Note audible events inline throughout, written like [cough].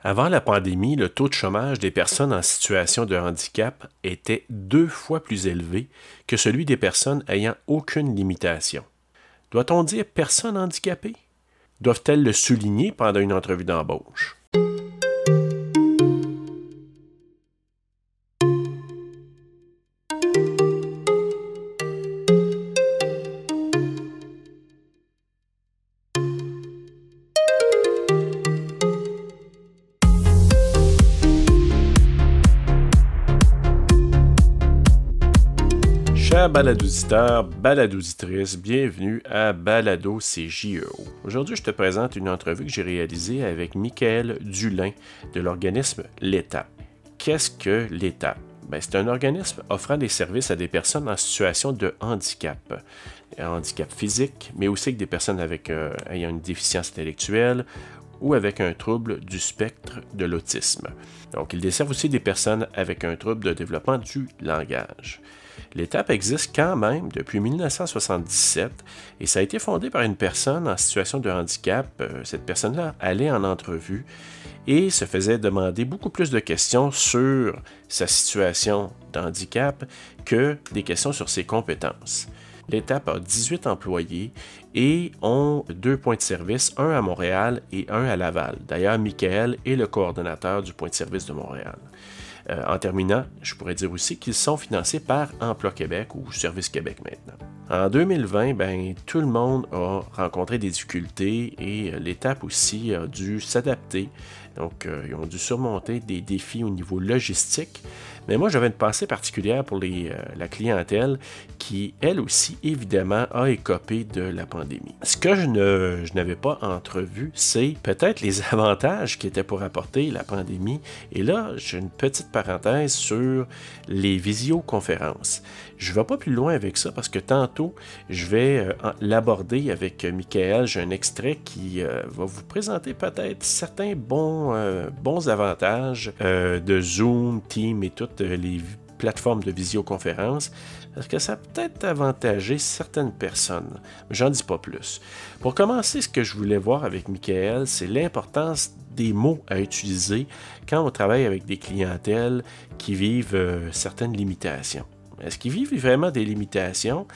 Avant la pandémie, le taux de chômage des personnes en situation de handicap était deux fois plus élevé que celui des personnes ayant aucune limitation. Doit-on dire personnes handicapées? Doivent-elles le souligner pendant une entrevue d'embauche? Chers baladositeurs, bienvenue à Balado CJEO. Aujourd'hui, je te présente une entrevue que j'ai réalisée avec Michael Dulin de l'organisme L'Étape. Qu'est-ce que l'Étape? Ben, c'est un organisme offrant des services à des personnes en situation de handicap. Un handicap physique, mais aussi avec des personnes avec, euh, ayant une déficience intellectuelle ou avec un trouble du spectre de l'autisme. Donc, il dessert aussi des personnes avec un trouble de développement du langage. L'étape existe quand même depuis 1977 et ça a été fondé par une personne en situation de handicap. Euh, cette personne-là allait en entrevue et se faisait demander beaucoup plus de questions sur sa situation d'handicap que des questions sur ses compétences. L'étape a 18 employés et ont deux points de service, un à Montréal et un à Laval. D'ailleurs, Michael est le coordonnateur du point de service de Montréal. Euh, en terminant, je pourrais dire aussi qu'ils sont financés par Emploi Québec ou Service Québec maintenant. En 2020, ben, tout le monde a rencontré des difficultés et euh, l'étape aussi a dû s'adapter. Donc, euh, ils ont dû surmonter des défis au niveau logistique. Mais moi, j'avais une pensée particulière pour les, la clientèle qui, elle aussi, évidemment, a écopé de la pandémie. Ce que je, n'avais pas entrevu, c'est peut-être les [laughs] avantages qui étaient pour apporter la pandémie. Et là, j'ai une petite parenthèse sur les visioconférences. Je ne vais pas plus loin avec ça parce que tantôt, je vais euh, l'aborder avec Michael. J'ai un extrait qui euh, va vous présenter peut-être certains bons, euh, bons avantages de Zoom, Team et toutes les plateformes de visioconférence parce que ça peut-être avantagé certaines personnes. J'en dis pas plus. Pour commencer, ce que je voulais voir avec Michael, c'est l'importance des mots à utiliser quand on travaille avec des clientèles qui vivent certaines limitations. Est-ce qu'ils vivent vraiment des limitations?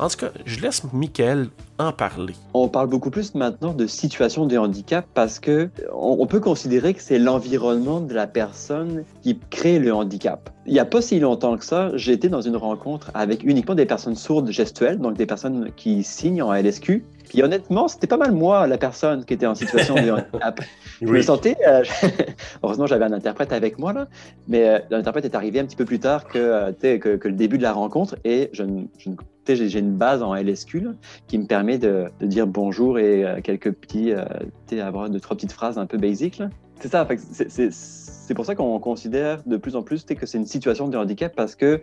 En tout cas, je laisse Michael en parler. On parle beaucoup plus maintenant de situation de handicap parce que on peut considérer que c'est l'environnement de la personne qui crée le handicap. Il n'y a pas si longtemps que ça, été dans une rencontre avec uniquement des personnes sourdes gestuelles, donc des personnes qui signent en LSQ. Puis honnêtement, c'était pas mal moi, la personne qui était en situation de [laughs] handicap. Je me sentais. Euh, [laughs] heureusement, j'avais un interprète avec moi, là, mais euh, l'interprète est arrivé un petit peu plus tard que, euh, que, que, le début de la rencontre et je, je j'ai une base en LSQ qui me permet de, dire bonjour et quelques petits. avoir deux, trois petites phrases un peu basiques. C'est ça, c'est pour ça qu'on considère de plus en plus que c'est une situation de handicap parce que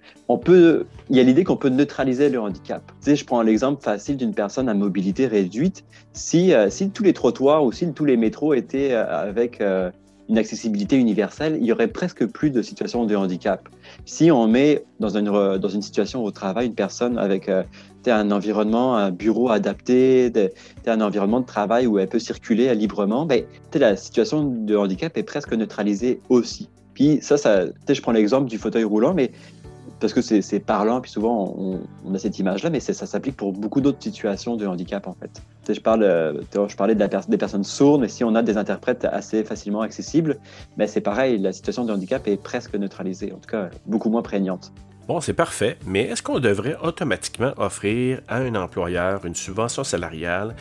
y a l'idée qu'on peut neutraliser le handicap. Tu sais, je prends l'exemple facile d'une personne à mobilité réduite. Si, euh, si tous les trottoirs ou si tous les métros étaient euh, avec euh, une accessibilité universelle, il y aurait presque plus de situations de handicap. Si on met dans une, dans une situation au travail une personne avec euh, un environnement, un bureau adapté, un environnement de travail où elle peut circuler librement, ben, la situation de handicap est presque neutralisée aussi. Puis ça, ça je prends l'exemple du fauteuil roulant, mais parce que c'est parlant, puis souvent on, a cette image-là, mais ça s'applique pour beaucoup d'autres situations de handicap en fait. Euh, je parlais de la des personnes sourdes, mais si on a des interprètes assez facilement accessibles, ben c'est pareil, la situation de handicap est presque neutralisée, en tout cas beaucoup moins prégnante. Bon, c'est parfait, mais est-ce qu'on devrait automatiquement offrir à un employeur une subvention salariale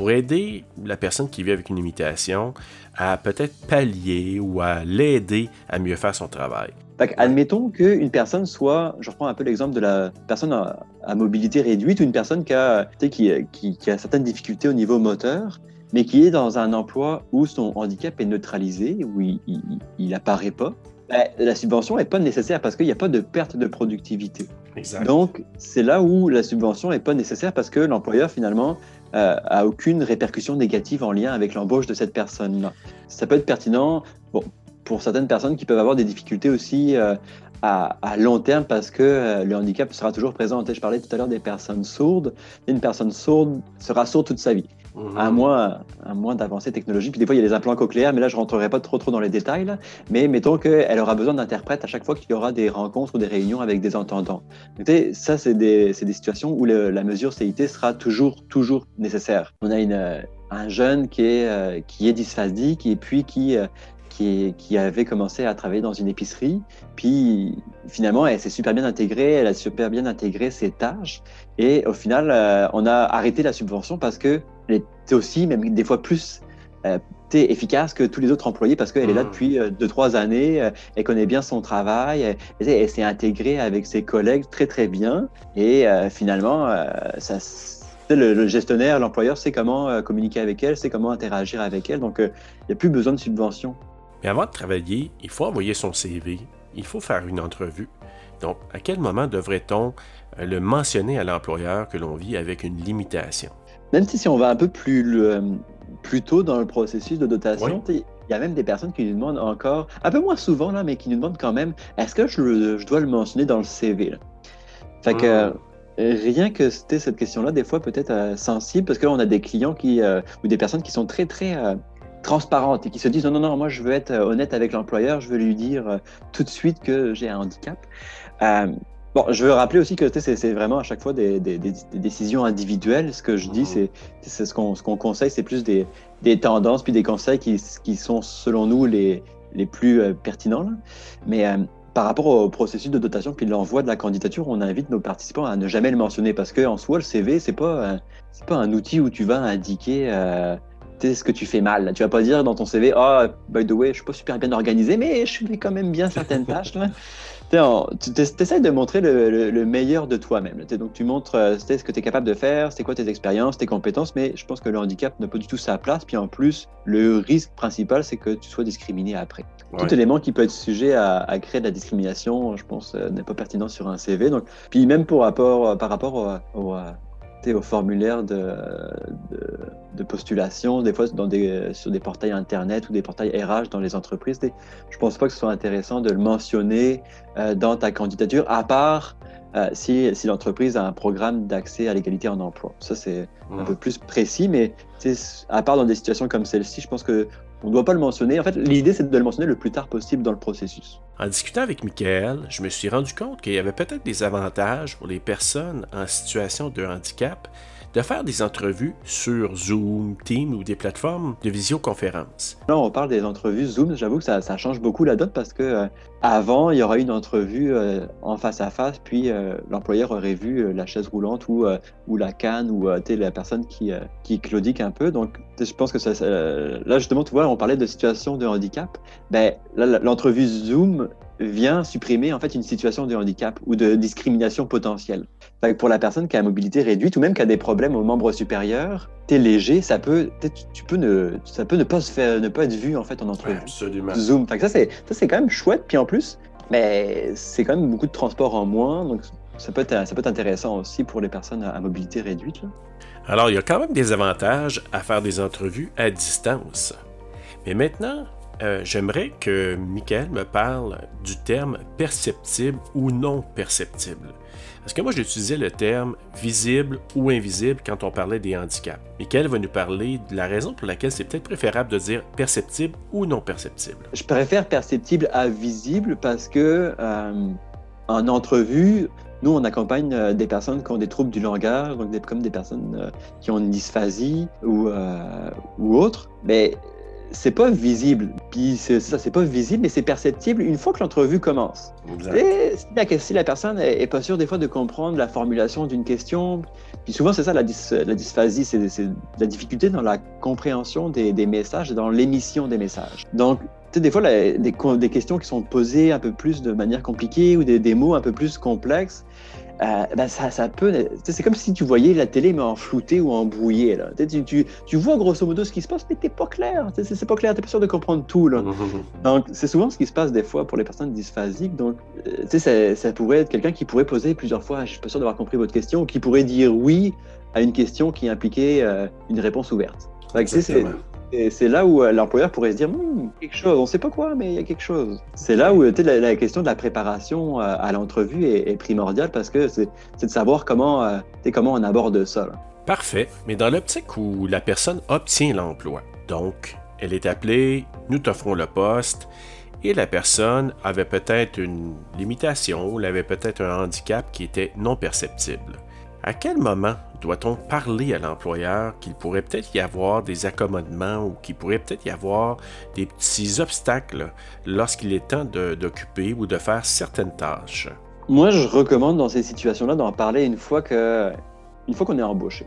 pour aider la personne qui vit avec une limitation à peut-être pallier ou à l'aider à mieux faire son travail? admettons qu'une personne soit, je reprends un peu l'exemple de la personne à, mobilité réduite ou une personne qui a, qui, qui, a certaines difficultés au niveau moteur, mais qui est dans un emploi où son handicap est neutralisé, où il n'apparaît pas. Ben, la subvention n'est pas nécessaire parce qu'il n'y a pas de perte de productivité. Donc, c'est là où la subvention n'est pas nécessaire parce que l'employeur, finalement, euh, a aucune répercussion négative en lien avec l'embauche de cette personne-là. Ça peut être pertinent. Pour certaines personnes qui peuvent avoir des difficultés aussi euh, à, long terme parce que euh, le handicap sera toujours présent. Je parlais tout à l'heure des personnes sourdes. Une personne sourde sera sourde toute sa vie. À moins, à moins d'avancer technologique. Puis des fois, il y a les implants cochléaires, mais là, je ne rentrerai pas trop, trop dans les détails. Mais mettons qu'elle aura besoin d'interprètes à chaque fois qu'il y aura des rencontres ou des réunions avec des entendants. ça, c'est des, des, situations où la mesure CIT sera toujours, toujours nécessaire. On a une, un jeune qui est, euh, qui est dysphasique et puis qui, euh, qui, qui, avait commencé à travailler dans une épicerie. Puis finalement, elle s'est super bien intégrée, elle a super bien intégré ses tâches. Et au final, euh, on a arrêté la subvention parce qu'elle était aussi, même des fois plus, euh, efficace que tous les autres employés parce qu'elle est là mmh. depuis deux, trois années, elle connaît bien son travail, elle, elle s'est intégrée avec ses collègues très, très bien. Et finalement, ça le, gestionnaire, l'employeur sait comment euh, communiquer avec elle, sait comment interagir avec elle, donc euh, il n'y a plus besoin de subvention. Mais avant de travailler, il faut envoyer son CV, il faut faire une entrevue. Donc, à quel moment devrait-on euh, le mentionner à l'employeur que l'on vit avec une limitation? Même si, on va un peu plus, plus tôt dans le processus de dotation, il y a même des personnes qui nous demandent encore, un peu moins souvent, là, mais qui nous demandent quand même, est-ce que je, dois le mentionner dans le CV? Fait que, hmm rien que c'était cette question-là, des fois peut-être euh, sensible, parce qu'on a des clients qui, euh, ou des personnes qui sont très, très euh, transparentes et qui se disent non, non, non, moi je veux être honnête avec l'employeur, je veux lui dire tout de suite que j'ai un handicap. bon, je veux rappeler aussi que c'est vraiment à chaque fois des, décisions individuelles. Ce que je dis, mmh. c'est ce qu'on conseille, c'est plus des, tendances puis des conseils qui, qui sont selon nous les, les plus pertinents. Mais par rapport au processus de dotation puis l'envoi de la candidature, on invite nos participants à ne jamais le mentionner parce qu'en soi, le CV, c'est pas, c'est pas un outil où tu vas indiquer euh, ce que tu fais mal. Tu vas pas dire dans ton CV, oh, by the way, je suis pas super bien organisé, mais je fais quand même bien certaines tâches. Là tu essaies de montrer le, meilleur de toi-même. Donc, tu montres euh, ce que tu es capable de faire, c'est quoi tes expériences, tes compétences, mais je pense que le handicap n'a pas du tout sa place. Puis en plus, le risque principal, c'est que tu sois discriminé après. Tout élément qui peut être sujet à, créer de la discrimination, je pense, euh, n'est pas pertinent sur un CV. Donc, puis même pour rapport, par rapport au, au formulaire de, de, postulation, des fois dans des, sur des portails Internet ou des portails RH dans les entreprises. Je pense pas que ce soit intéressant de le mentionner euh, dans ta candidature, à part euh, si, si l'entreprise a un programme d'accès à l'égalité en emploi. Ça, c'est un mmh. peu plus précis, mais à part dans des situations comme celle-ci, je pense que on ne doit pas le mentionner. En fait, l'idée, c'est de le mentionner le plus tard possible dans le processus. En discutant avec Michael, je me suis rendu compte qu'il y avait peut-être des avantages pour les personnes en situation de handicap de faire des entrevues sur Zoom, Team ou des plateformes de visioconférence. Là, on parle des entrevues Zoom. J'avoue que ça, change beaucoup la donne parce que euh, avant, il y aurait une entrevue euh, en face à face, puis euh, l'employeur aurait vu la chaise roulante ou, ou la canne ou la personne qui, claudique un peu. Donc, je pense que là, justement, tu vois, on parlait de situation de handicap. Ben, l'entrevue Zoom vient supprimer en fait une situation de handicap ou de discrimination potentielle. Pour la personne qui a la mobilité réduite ou même qui a des problèmes aux membres supérieurs, t'es léger, ça peut, tu peux ne, ça peut ne pas se faire, ne pas être vu en fait en entrevue. Absolument. Zoom. ça c'est, ça c'est quand même chouette. Puis en plus, mais c'est quand même beaucoup de transport en moins, donc ça peut être, ça peut être intéressant aussi pour les personnes à, mobilité réduite. Alors il y a quand même des avantages à faire des entrevues à distance. Mais maintenant, euh, j'aimerais que Michael me parle du terme perceptible ou non perceptible. Parce que moi, j'utilisais le terme visible ou invisible quand on parlait des handicaps. Michael va nous parler de la raison pour laquelle c'est peut-être préférable de dire perceptible ou non perceptible. Je préfère perceptible à visible parce que euh, en entrevue, nous, on accompagne euh, des personnes qui ont des troubles du langage, donc comme des personnes qui ont une dysphasie ou, ou autre. Mais c'est pas visible. Puis ça, c'est pas visible, mais c'est perceptible une fois que l'entrevue commence. Et si la, personne est, pas sûre des fois de comprendre la formulation d'une question, puis souvent c'est ça la, dysphasie, c'est la difficulté dans la compréhension des, messages et dans l'émission des messages. Donc, tu sais, des fois, des, des, questions qui sont posées un peu plus de manière compliquée ou des, des mots un peu plus complexes, euh, ben ça, ça peut. C'est comme si tu voyais la télé, mais en flouté ou en brouillé. Là. Tu, tu, tu, vois grosso modo ce qui se passe, mais t'es pas clair. C'est pas clair, t'es pas sûr de comprendre tout. Là. [laughs] donc, c'est souvent ce qui se passe des fois pour les personnes dysphasiques. Donc, euh, ça, ça, pourrait être quelqu'un qui pourrait poser plusieurs fois Je suis pas sûr d'avoir compris votre question, ou qui pourrait dire oui à une question qui impliquait euh, une réponse ouverte. C'est et c'est là où euh, l'employeur pourrait se dire, hmm, quelque chose, on ne sait pas quoi, mais il y a quelque chose. C'est là où la, question de la préparation euh, à l'entrevue est, primordiale parce que c'est de savoir comment, euh, comment on aborde ça. Parfait, mais dans l'optique où la personne obtient l'emploi, donc elle est appelée, nous t'offrons le poste, et la personne avait peut-être une limitation, ou avait peut-être un handicap qui était non perceptible. À quel moment doit-on parler à l'employeur qu'il pourrait peut-être y avoir des accommodements ou qu'il pourrait peut-être y avoir des petits obstacles lorsqu'il est temps d'occuper ou de faire certaines tâches? Moi, je recommande dans ces situations-là d'en parler une fois une fois qu'on est embauché.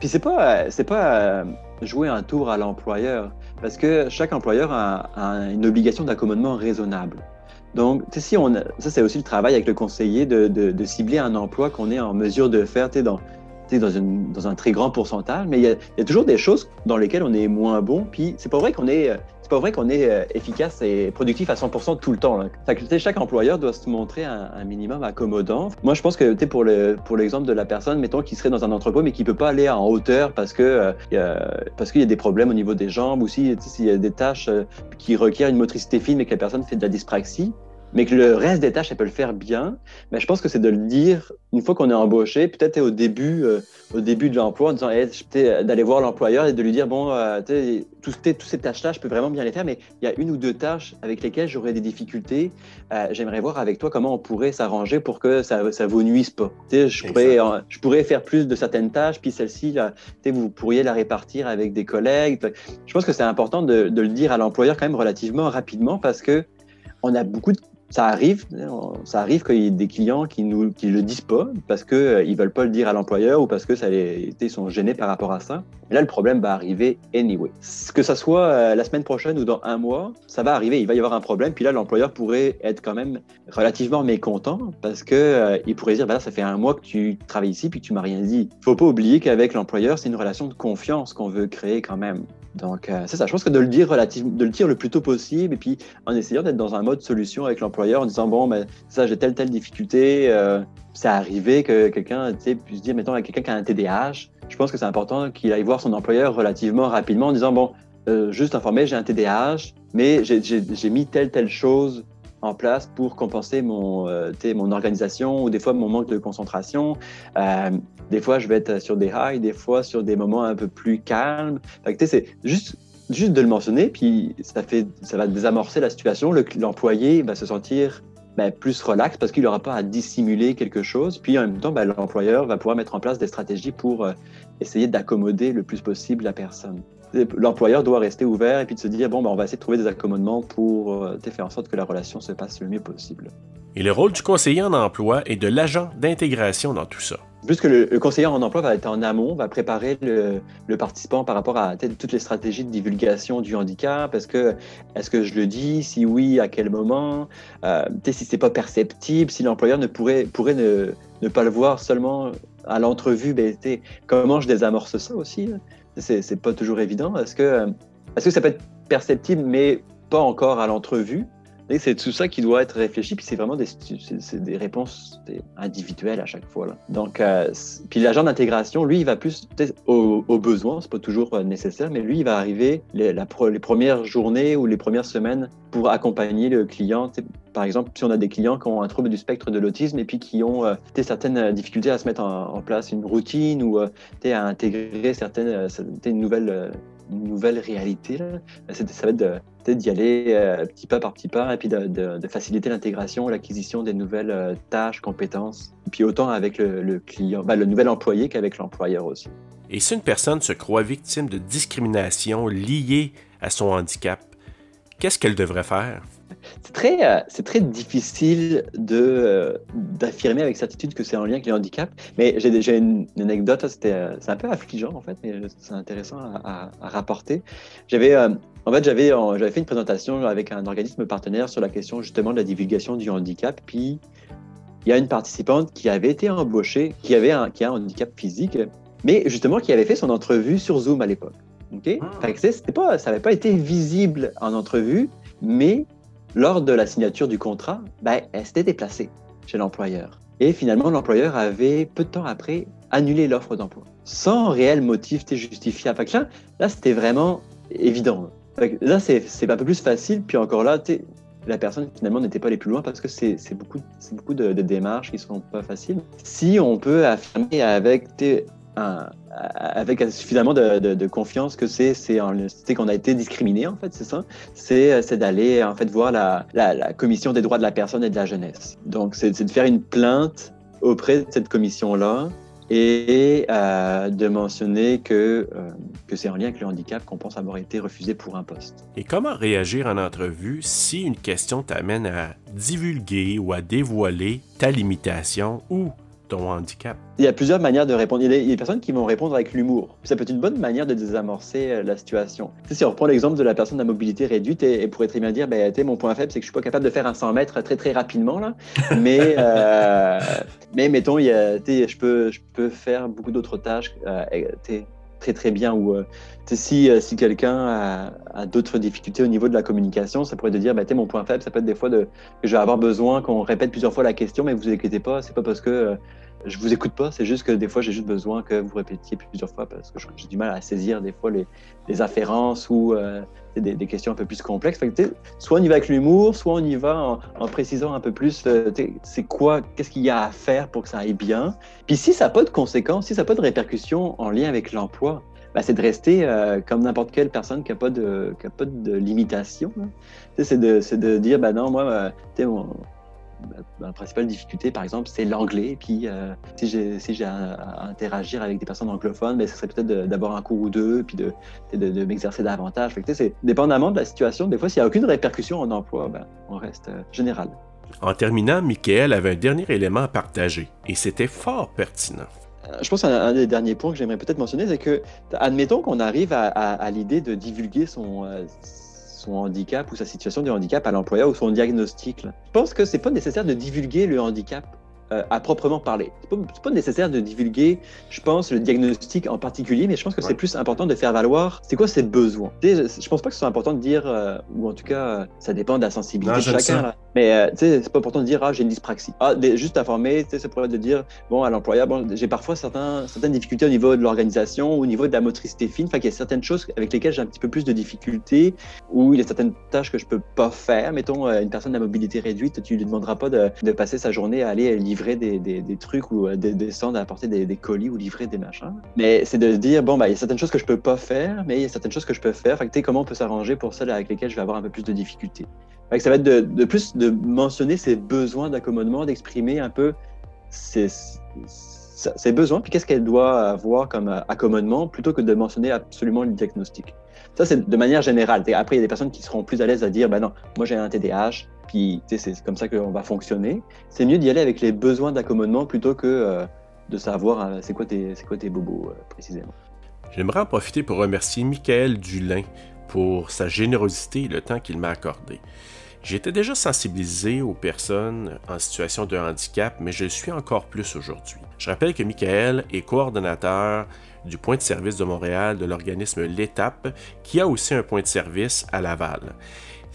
Puis c'est pas, pas euh, jouer un tour à l'employeur, parce que chaque employeur a, une obligation d'accommodement raisonnable. Donc, si on, ça c'est aussi le travail avec le conseiller de, de, cibler un emploi qu'on est en mesure de faire dans, dans, un très grand pourcentage, mais il y, a, toujours des choses dans lesquelles on est moins bon. Puis c'est pas vrai qu'on est c'est pas vrai qu'on est euh, efficace et productif à 100% tout le temps. chaque employeur doit se montrer un, minimum accommodant. Moi, je pense que pour le pour l'exemple de la personne, mettons, qui serait dans un entrepôt mais qui peut pas aller en hauteur parce que euh, parce qu'il y a des problèmes au niveau des jambes ou s'il y a des tâches euh, qui requièrent une motricité fine mais que la personne fait de la dyspraxie, mais que le reste des tâches, elle peut le faire bien. Mais je pense que c'est de le dire une fois qu'on est embauché, peut-être au début, euh, au début de l'emploi, en disant d'aller voir l'employeur et de lui dire bon, euh, toutes, ces tâches-là, je peux vraiment bien les faire, mais il y a une ou deux tâches avec lesquelles j'aurais des difficultés. Euh, j'aimerais voir avec toi comment on pourrait s'arranger pour que ça ne vous nuise pas. Je pourrais, je pourrais faire plus de certaines tâches, puis celle-ci, vous pourriez la répartir avec des collègues. Je pense que c'est important de, de le dire à l'employeur quand même relativement rapidement parce que on a beaucoup de ça arrive, ça arrive qu'il y ait des clients qui ne qui le disent pas parce qu'ils euh, ne veulent pas le dire à l'employeur ou parce que ça les, ils sont gênés par rapport à ça. Là, le problème va arriver anyway. Que ça soit euh, la semaine prochaine ou dans un mois, ça va arriver. Il va y avoir un problème. Puis là, l'employeur pourrait être quand même relativement mécontent parce que euh, pourrait dire, bah ça fait un mois que tu travailles ici puis tu m'as rien dit. Il faut pas oublier qu'avec l'employeur, c'est une relation de confiance qu'on veut créer quand même. Donc, euh, c'est ça. Je pense que de le dire relativement, de le dire le plus tôt possible, et puis en essayant d'être dans un mode solution avec l'employeur, en disant bon, ben ça, j'ai telle telle difficulté. Euh, c'est arrivé que quelqu'un, tu sais, puisse dire, mettons, quelqu'un qui a un TDAH, je pense que c'est important qu'il aille voir son employeur relativement rapidement en disant bon, euh, juste informer, j'ai un TDAH, mais j'ai mis telle telle chose en place pour compenser mon, euh, mon organisation ou des fois mon manque de concentration. Euh, des fois, je vais être sur des highs, des fois sur des moments un peu plus calmes. C'est juste, juste de le mentionner, puis ça, fait, ça va désamorcer la situation. L'employé va se sentir ben, plus relax parce qu'il n'aura pas à dissimuler quelque chose. Puis en même temps, ben, l'employeur va pouvoir mettre en place des stratégies pour euh, essayer d'accommoder le plus possible la personne l'employeur doit rester ouvert et puis de se dire bon, ben, on va essayer de trouver des accommodements pour euh, faire en sorte que la relation se passe le mieux possible. Et le rôle du conseiller en emploi et de l'agent d'intégration dans tout ça. Puisque le, le, conseiller en emploi va être en amont, va préparer le, participant par rapport à toutes les stratégies de divulgation du handicap. Est-ce que, est que je le dis? Si oui, à quel moment? Euh, Si c'est pas perceptible, si l'employeur ne pourrait, ne, pas le voir seulement à l'entrevue, ben, comment je désamorce ça aussi? C'est pas toujours évident. Est que ça peut être perceptible, mais pas encore à l'entrevue? C'est tout ça qui doit être réfléchi, puis c'est vraiment des, réponses individuelles à chaque fois. Donc, euh, puis l'agent d'intégration, lui, il va plus aux, aux besoins, c'est pas toujours euh, nécessaire, mais lui, il va arriver les premières journées ou les premières semaines pour accompagner le client. Par exemple, si on a des clients qui ont un trouble du spectre de l'autisme et puis qui ont euh, certaines difficultés à se mettre en, place une routine ou à intégrer certaines, certaines nouvelles une nouvelle réalité. Là. Ça va être peut-être d'y aller euh, petit pas par petit pas et puis de, faciliter l'intégration, l'acquisition des nouvelles euh, tâches, compétences, puis autant avec le, client, ben, le nouvel employé qu'avec l'employeur aussi. Et si une personne se croit victime de discrimination liée à son handicap, qu'est-ce qu'elle devrait faire? C'est très, euh, c'est très difficile de, euh, d'affirmer avec certitude que c'est en lien avec le handicap, mais j'ai déjà une, anecdote, c'était, euh, c'est un peu affligeant en fait, mais c'est intéressant à, rapporter. J'avais, en fait, j'avais, j'avais fait une présentation avec un organisme partenaire sur la question justement de la divulgation du handicap, puis il y a une participante qui avait été embauchée, qui, avait un, qui a un handicap physique, mais justement qui avait fait son entrevue sur Zoom à l'époque. Ok, ah. c'était pas, ça n'avait pas été visible en entrevue, mais lors de la signature du contrat, ben, elle s'était déplacée chez l'employeur. Et finalement, l'employeur avait, peu de temps après, annulé l'offre d'emploi, sans réel motif justifiable. Fait là, là c'était vraiment évident. là, c'est un peu plus facile, puis encore là, la personne finalement n'était pas allée plus loin parce que c'est beaucoup, beaucoup de, de, démarches qui sont pas faciles. Si on peut affirmer avec avec suffisamment de, confiance que c'est qu'on a été discriminé en fait, c'est ça. C'est d'aller en fait voir la, commission des droits de la personne et de la jeunesse. Donc c'est de faire une plainte auprès de cette commission là et euh, de mentionner que, euh, que c'est en lien avec le handicap qu'on pense avoir été refusé pour un poste. Et comment réagir en entrevue si une question t'amène à divulguer ou à dévoiler ta limitation ou ton handicap? Il y a plusieurs manières de répondre. Il y a des, personnes qui vont répondre avec l'humour. Ça peut être une bonne manière de désamorcer euh, la situation. si on reprend l'exemple de la personne à mobilité réduite, et, pourrait très bien dire, ben, mon point faible, c'est que je suis pas capable de faire un 100 mètres très très rapidement là. [laughs] Mais euh, mais mettons, il y a, je peux je peux faire beaucoup d'autres tâches. Euh, très très bien ou si, si quelqu'un a, d'autres difficultés au niveau de la communication, ça pourrait te dire, bah, mon point faible, ça peut être des fois de, que je vais avoir besoin qu'on répète plusieurs fois la question, mais vous inquiétez pas, c'est pas parce que je vous écoute pas, c'est juste que des fois j'ai juste besoin que vous répétiez plusieurs fois parce que j'ai du mal à saisir des fois les, afférences ou euh, des, questions un peu plus complexes. soit on y va avec l'humour, soit on y va en, précisant un peu plus euh, c'est quoi, qu'est-ce qu'il y a à faire pour que ça aille bien. Puis si ça n'a pas de conséquences, si ça n'a pas de répercussions en lien avec l'emploi, bah, c'est de rester euh, comme n'importe quelle personne qui n'a pas de, qui a pas de limitation. Hein. C'est de, dire, bah non, moi, mon, ma principale difficulté, par exemple, c'est l'anglais. Puis, euh, si j'ai si à, interagir avec des personnes anglophones, ben, ce serait peut-être d'avoir un cours ou deux, puis de, de, m'exercer davantage. c'est dépendamment de la situation. Des fois, s'il n'y a aucune répercussion en emploi, ben, on reste euh, général. En terminant, Michael avait un dernier élément à partager, et c'était fort pertinent. Euh, je pense qu'un des derniers points que j'aimerais peut-être mentionner, c'est que, admettons qu'on arrive à, à l'idée de divulguer son, son handicap ou sa situation de handicap à l'employeur ou son diagnostic. Je pense que c'est pas nécessaire de divulguer le handicap à proprement parler. C'est pas, pas nécessaire de divulguer, je pense, le diagnostic en particulier, mais je pense que c'est plus important de faire valoir c'est quoi ses besoins. Je pense pas que ce soit important de dire, euh, ou en tout cas, ça dépend de la sensibilité de chacun. Là. Mais euh, c'est pas important de dire, ah, j'ai une dyspraxie. Ah, juste informer, ça pourrait de dire, bon, à l'employeur, bon, j'ai parfois certains, certaines difficultés au niveau de l'organisation, au niveau de la motricité fine. Fait qu'il y a certaines choses avec lesquelles j'ai un petit peu plus de difficultés, ou il y a certaines tâches que je peux pas faire. Mettons, une personne à mobilité réduite, tu lui demanderas pas de, de passer sa journée à aller livrer des, trucs ou euh, descendre à apporter des, colis ou livrer des machins. Mais c'est de se dire, bon, bah, il y a certaines choses que je peux pas faire, mais il y a certaines choses que je peux faire. Fait que, comment on peut s'arranger pour celles avec lesquelles je vais avoir un peu plus de difficultés. Fait que ça va être de, de, plus de mentionner ses besoins d'accommodement, d'exprimer un peu ses, ses besoins, puis qu'est-ce qu'elle doit avoir comme euh, accommodement, plutôt que de mentionner absolument le diagnostic. Ça, c'est de manière générale. Après, il y a des personnes qui seront plus à l'aise à dire, ben non, moi j'ai un TDAH, puis c'est comme ça qu'on va fonctionner. C'est mieux d'y aller avec les besoins d'accommodement plutôt que euh, de savoir euh, c'est quoi, tes, bobos euh, précisément. J'aimerais en profiter pour remercier Michael Dulin pour sa générosité et le temps qu'il m'a accordé. J'étais déjà sensibilisé aux personnes en situation de handicap, mais je le suis encore plus aujourd'hui. Je rappelle que Michael est coordonnateur du point de service de Montréal de l'organisme L'Étape, qui a aussi un point de service à Laval.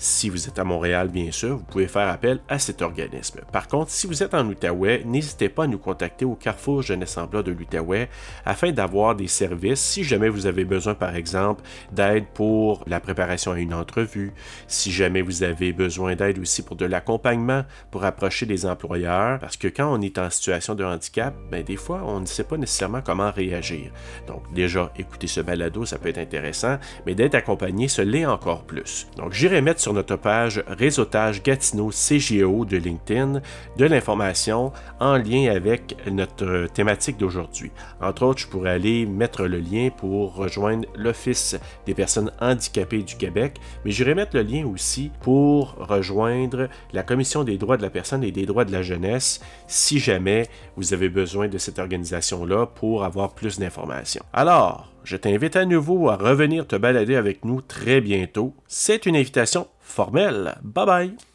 Si vous êtes à Montréal, bien sûr, vous pouvez faire appel à cet organisme. Par contre, si vous êtes en Outaouais, n'hésitez pas à nous contacter au Carrefour Jeunesse en de l'Outaouais afin d'avoir des services si jamais vous avez besoin, par exemple, d'aide pour la préparation à une entrevue, si jamais vous avez besoin d'aide aussi pour de l'accompagnement, pour approcher des employeurs, parce que quand on est en situation de handicap, ben, des fois, on ne sait pas nécessairement comment réagir. Donc, déjà, écouter ce balado, ça peut être intéressant, mais d'être accompagné, ce l'est encore plus. Donc, j'irai mettre notre page Réseautage Gatineau CGO de LinkedIn de l'information en lien avec notre thématique d'aujourd'hui. Entre autres, je pourrais aller mettre le lien pour rejoindre l'Office des personnes handicapées du Québec, mais j'irai mettre le lien aussi pour rejoindre la Commission des droits de la personne et des droits de la jeunesse si jamais vous avez besoin de cette organisation-là pour avoir plus d'informations. Alors, je t'invite à nouveau à revenir te balader avec nous très bientôt. C'est une invitation formelle. Bye bye!